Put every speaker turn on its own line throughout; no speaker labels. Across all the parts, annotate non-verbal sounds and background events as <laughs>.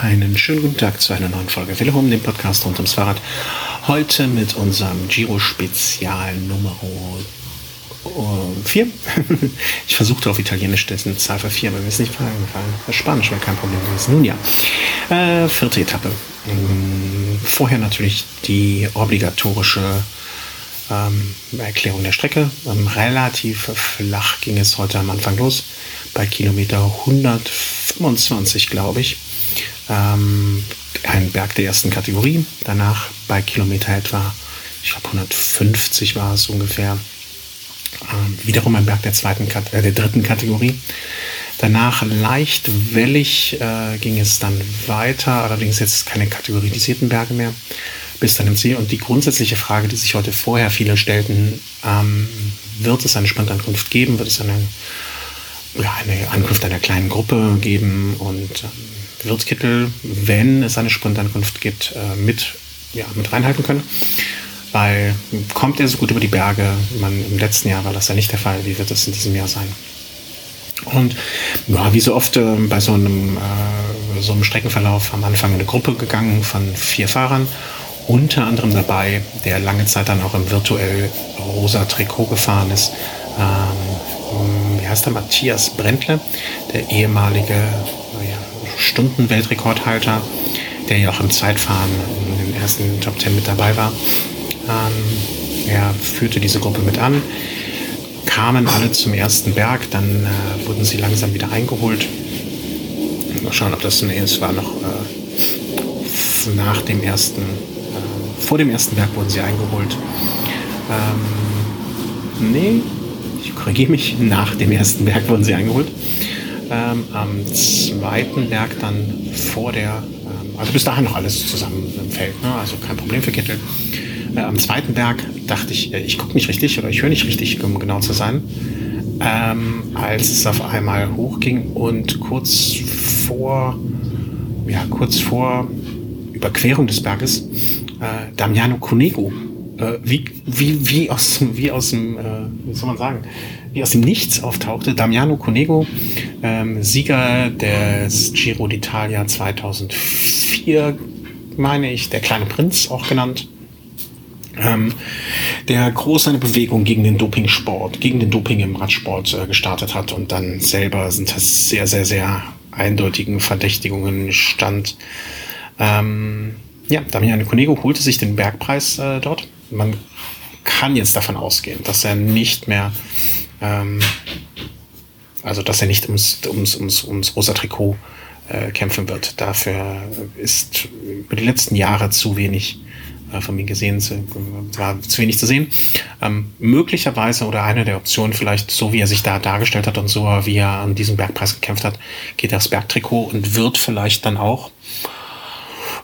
Einen schönen guten Tag zu einer neuen Folge Wille Home, dem Podcast rund ums Fahrrad. Heute mit unserem Giro-Spezial Nummer 4. <laughs> ich versuchte auf Italienisch dessen Zahl für 4, aber mir ist nicht eingefallen. Spanisch wäre kein Problem gewesen. Nun ja, äh, vierte Etappe. Ähm, vorher natürlich die obligatorische ähm, Erklärung der Strecke. Ähm, relativ flach ging es heute am Anfang los, bei Kilometer 125, glaube ich. Ähm, ein Berg der ersten Kategorie. Danach bei Kilometer etwa, ich glaube 150 war es ungefähr, ähm, wiederum ein Berg der zweiten, äh, der dritten Kategorie. Danach leicht wellig äh, ging es dann weiter, allerdings jetzt keine kategorisierten Berge mehr, bis dann im Ziel. Und die grundsätzliche Frage, die sich heute vorher viele stellten, ähm, wird es eine Sprintankunft geben? Wird es eine, ja, eine Ankunft einer kleinen Gruppe geben? Und ähm, Kittel, wenn es eine Sprintankunft gibt, äh, mit, ja, mit reinhalten können? Weil kommt er so gut über die Berge? Man, Im letzten Jahr war das ja nicht der Fall. Wie wird es in diesem Jahr sein? Und ja, wie so oft äh, bei so einem, äh, so einem Streckenverlauf am Anfang eine Gruppe gegangen von vier Fahrern, unter anderem dabei, der lange Zeit dann auch im virtuell rosa Trikot gefahren ist. Ähm, wie heißt der? Matthias Brentle, der ehemalige Stundenweltrekordhalter, der ja auch im Zeitfahren in den ersten Top Ten mit dabei war. Ähm, er führte diese Gruppe mit an kamen alle zum ersten Berg, dann äh, wurden sie langsam wieder eingeholt. Mal schauen, ob das nee, es war noch äh, nach dem ersten, äh, vor dem ersten Berg wurden sie eingeholt. Ähm, nee, ich korrigiere mich, nach dem ersten Berg wurden sie eingeholt. Ähm, am zweiten Berg dann vor der, ähm, also bis dahin noch alles zusammen im Feld, ne? also kein Problem für Kittel. Äh, am zweiten Berg dachte ich, äh, ich gucke nicht richtig oder ich höre nicht richtig, um genau zu sein, ähm, als es auf einmal hochging und kurz vor, ja, kurz vor Überquerung des Berges äh, Damiano Cunego äh, wie, wie, wie, aus, wie aus dem, äh, wie soll man sagen, wie aus dem Nichts auftauchte. Damiano Cunego, ähm, Sieger des Giro d'Italia 2004, meine ich, der kleine Prinz auch genannt ähm, der groß eine Bewegung gegen den Dopingsport, gegen den Doping im Radsport äh, gestartet hat und dann selber sind das sehr, sehr, sehr eindeutigen Verdächtigungen stand. Ähm, ja, Damiano Conego holte sich den Bergpreis äh, dort. Man kann jetzt davon ausgehen, dass er nicht mehr, ähm, also dass er nicht ums, ums, ums, ums rosa Trikot äh, kämpfen wird. Dafür ist über die letzten Jahre zu wenig äh, von mir gesehen, war zu wenig zu sehen. Ähm, möglicherweise oder eine der Optionen vielleicht, so wie er sich da dargestellt hat und so wie er an diesem Bergpreis gekämpft hat, geht er aufs Bergtrikot und wird vielleicht dann auch,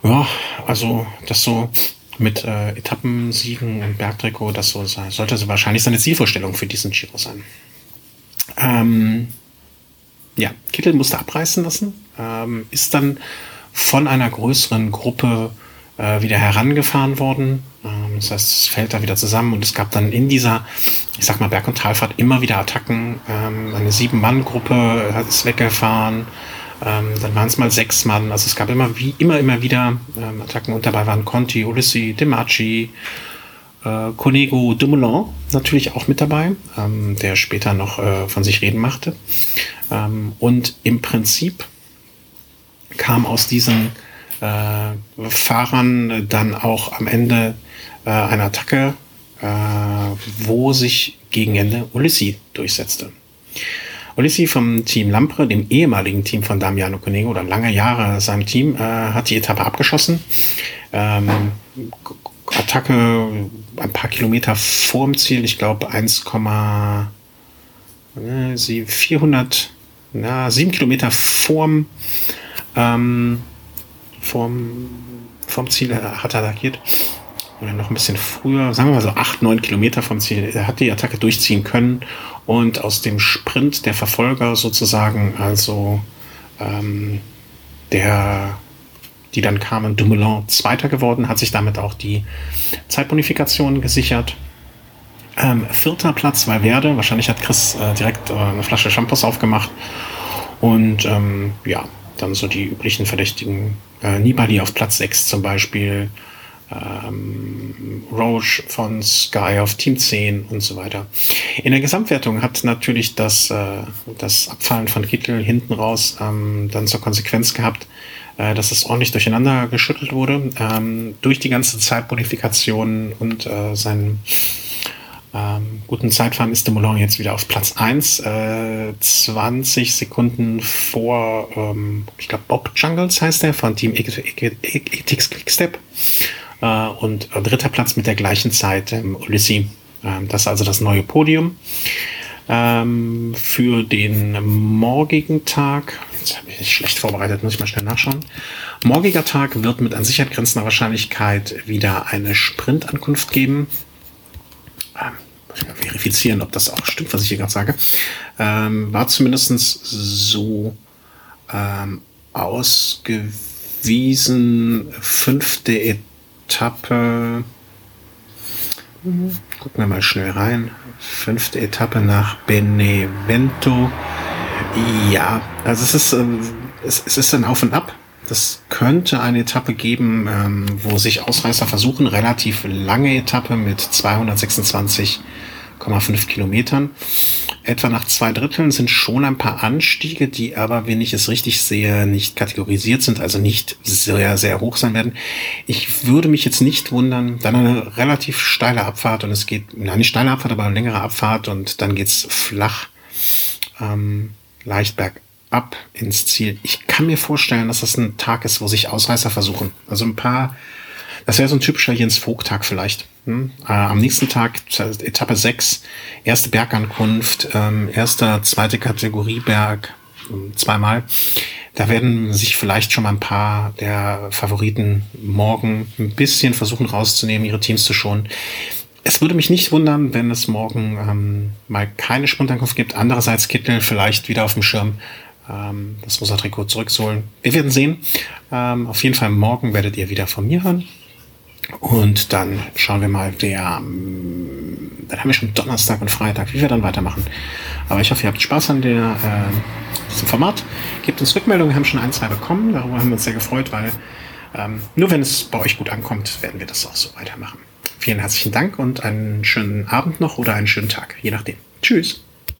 ja, also das so mit äh, Etappensiegen und Bergtrikot, das so sein, sollte so wahrscheinlich seine Zielvorstellung für diesen Giro sein. Ähm, ja, Kittel musste abreißen lassen, ähm, ist dann von einer größeren Gruppe äh, wieder herangefahren worden. Ähm, das heißt, es fällt da wieder zusammen und es gab dann in dieser, ich sag mal, Berg- und Talfahrt immer wieder Attacken. Ähm, eine Sieben-Mann-Gruppe hat es weggefahren. Ähm, dann waren es mal sechs Mann. Also es gab immer, wie, immer, immer wieder ähm, Attacken und dabei waren Conti, Ulissi, Demaci, äh, Conego Dumoulin natürlich auch mit dabei, ähm, der später noch äh, von sich reden machte. Ähm, und im Prinzip kam aus diesen äh, Fahrern dann auch am Ende äh, eine Attacke, äh, wo sich gegen Ende Ulissi durchsetzte. Ulissi vom Team Lampre, dem ehemaligen Team von Damiano Conego oder lange Jahre seinem Team, äh, hat die Etappe abgeschossen. Ähm, Attacke ein paar Kilometer vorm Ziel, ich glaube 1, sie 400, na, 7 Kilometer vorm ähm, vorm, vorm Ziel hat er attackiert. Oder noch ein bisschen früher, sagen wir mal so acht, neun Kilometer vom Ziel. Er hat die Attacke durchziehen können und aus dem Sprint der Verfolger sozusagen, also ähm, der, die dann kamen, Dumoulin Zweiter geworden, hat sich damit auch die Zeitbonifikation gesichert. Ähm, vierter Platz war Werde. Wahrscheinlich hat Chris äh, direkt äh, eine Flasche Shampoos aufgemacht. Und ähm, ja, dann so die üblichen Verdächtigen. Äh, Nibali auf Platz 6 zum Beispiel. Ähm, Roche von Sky auf Team 10 und so weiter. In der Gesamtwertung hat natürlich das, äh, das Abfallen von Kittel hinten raus ähm, dann zur Konsequenz gehabt, äh, dass es ordentlich durcheinander geschüttelt wurde. Ähm, durch die ganze Zeitmodifikation und äh, seinen ähm, guten Zeitfahren ist de Moulin jetzt wieder auf Platz 1, äh, 20 Sekunden vor, ähm, ich glaube, Bob Jungles heißt der, von Team Ethics Quickstep. Äh, und dritter Platz mit der gleichen Zeit, ähm, Ulysses. Ähm, das ist also das neue Podium. Ähm, für den morgigen Tag, jetzt habe ich schlecht vorbereitet, muss ich mal schnell nachschauen. Morgiger Tag wird mit an Sicherheit grenzender Wahrscheinlichkeit wieder eine Sprintankunft geben. Ähm, muss ich mal verifizieren, ob das auch stimmt, was ich hier gerade sage. Ähm, war zumindest so ähm, ausgewiesen, fünfte Etappe. Gucken wir mal schnell rein. Fünfte Etappe nach Benevento. Ja, also es ist, ähm, es, es ist ein Auf und Ab. Das könnte eine Etappe geben, ähm, wo sich Ausreißer versuchen. Relativ lange Etappe mit 226,5 Kilometern. Etwa nach zwei Dritteln sind schon ein paar Anstiege, die aber, wenn ich es richtig sehe, nicht kategorisiert sind, also nicht sehr, sehr hoch sein werden. Ich würde mich jetzt nicht wundern, dann eine relativ steile Abfahrt und es geht, na nicht steile Abfahrt, aber eine längere Abfahrt und dann geht's flach, ähm, leicht bergab ab ins Ziel. Ich kann mir vorstellen, dass das ein Tag ist, wo sich Ausreißer versuchen. Also ein paar, das wäre so ein typischer Jens Vogt-Tag vielleicht. Äh, am nächsten Tag, Etappe 6, erste Bergankunft, ähm, erster, zweite Kategorie Berg, ähm, zweimal. Da werden sich vielleicht schon mal ein paar der Favoriten morgen ein bisschen versuchen rauszunehmen, ihre Teams zu schonen. Es würde mich nicht wundern, wenn es morgen ähm, mal keine Sprintankunft gibt. Andererseits Kittel vielleicht wieder auf dem Schirm ähm, das rosa Trikot zurückzuholen. Wir werden sehen. Ähm, auf jeden Fall morgen werdet ihr wieder von mir hören. Und dann schauen wir mal, wer, ähm, dann haben wir schon Donnerstag und Freitag, wie wir dann weitermachen. Aber ich hoffe, ihr habt Spaß an der, äh, diesem Format. Gebt uns Rückmeldungen, wir haben schon ein, zwei bekommen. Darüber haben wir uns sehr gefreut, weil ähm, nur wenn es bei euch gut ankommt, werden wir das auch so weitermachen. Vielen herzlichen Dank und einen schönen Abend noch oder einen schönen Tag, je nachdem. Tschüss.